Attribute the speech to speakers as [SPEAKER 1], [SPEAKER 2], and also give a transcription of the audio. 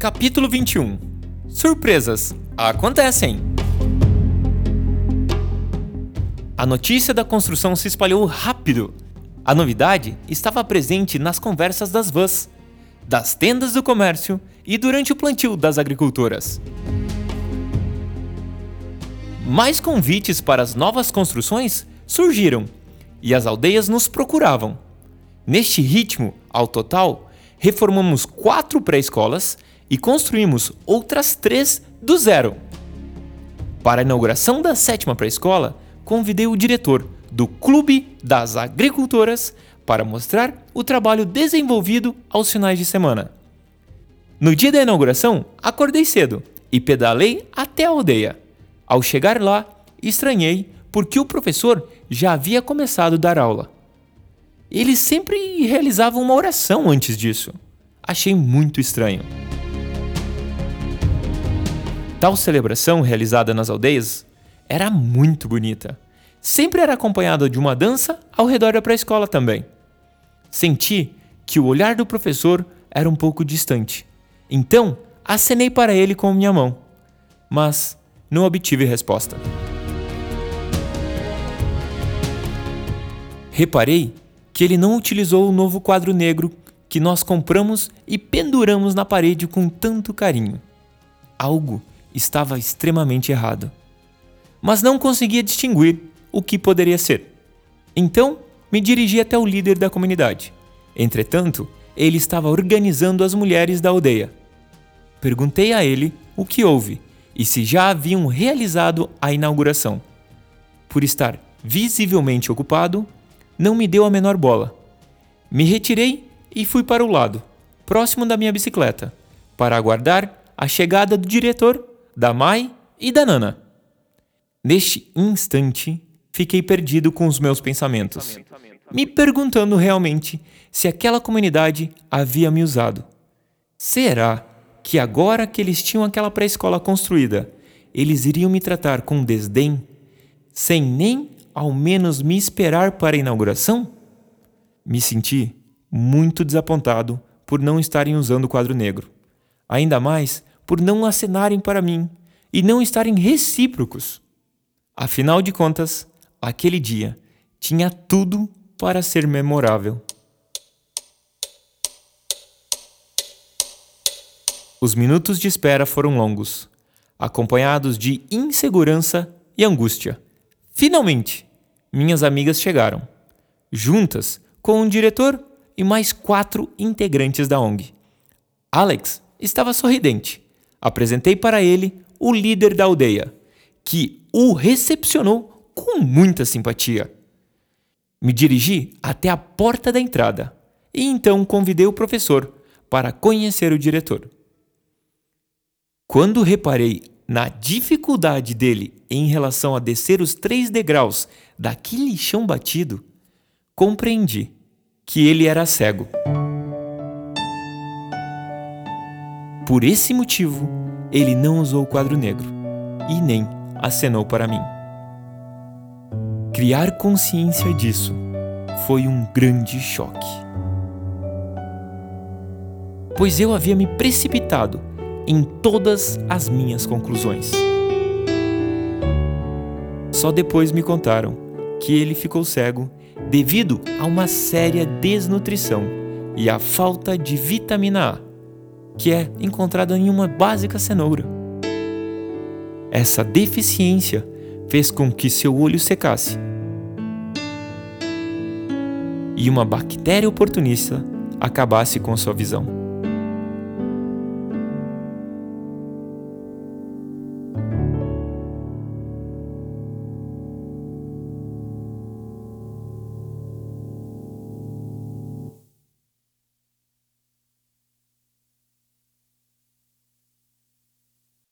[SPEAKER 1] Capítulo 21 Surpresas acontecem! A notícia da construção se espalhou rápido. A novidade estava presente nas conversas das vans, das tendas do comércio e durante o plantio das agricultoras. Mais convites para as novas construções surgiram e as aldeias nos procuravam. Neste ritmo, ao total, reformamos quatro pré-escolas e construímos outras três do zero. Para a inauguração da sétima pré-escola, convidei o diretor do Clube das Agricultoras para mostrar o trabalho desenvolvido aos finais de semana. No dia da inauguração, acordei cedo e pedalei até a aldeia. Ao chegar lá, estranhei porque o professor já havia começado a dar aula. Ele sempre realizava uma oração antes disso. Achei muito estranho. Tal celebração realizada nas aldeias era muito bonita. Sempre era acompanhada de uma dança ao redor da pré-escola também. Senti que o olhar do professor era um pouco distante. Então, acenei para ele com minha mão, mas não obtive resposta. Reparei que ele não utilizou o novo quadro negro que nós compramos e penduramos na parede com tanto carinho. Algo estava extremamente errado mas não conseguia distinguir o que poderia ser. Então, me dirigi até o líder da comunidade. Entretanto, ele estava organizando as mulheres da aldeia. Perguntei a ele o que houve e se já haviam realizado a inauguração. Por estar visivelmente ocupado, não me deu a menor bola. Me retirei e fui para o lado, próximo da minha bicicleta, para aguardar a chegada do diretor, da Mai e da Nana. Neste instante, fiquei perdido com os meus pensamentos, me perguntando realmente se aquela comunidade havia me usado. Será que agora que eles tinham aquela pré-escola construída, eles iriam me tratar com desdém, sem nem ao menos me esperar para a inauguração? Me senti muito desapontado por não estarem usando o quadro negro. Ainda mais por não acenarem para mim e não estarem recíprocos. Afinal de contas, aquele dia tinha tudo para ser memorável. Os minutos de espera foram longos, acompanhados de insegurança e angústia. Finalmente, minhas amigas chegaram, juntas com um diretor e mais quatro integrantes da ONG. Alex estava sorridente. Apresentei para ele o líder da aldeia, que o recepcionou com muita simpatia. Me dirigi até a porta da entrada e então convidei o professor para conhecer o diretor. Quando reparei na dificuldade dele em relação a descer os três degraus daquele chão batido, compreendi que ele era cego. Por esse motivo, ele não usou o quadro negro e nem acenou para mim. Criar consciência disso foi um grande choque. Pois eu havia me precipitado em todas as minhas conclusões. Só depois me contaram que ele ficou cego devido a uma séria desnutrição e à falta de vitamina A, que é encontrada em uma básica cenoura. Essa deficiência fez com que seu olho secasse. E uma bactéria oportunista acabasse com sua visão.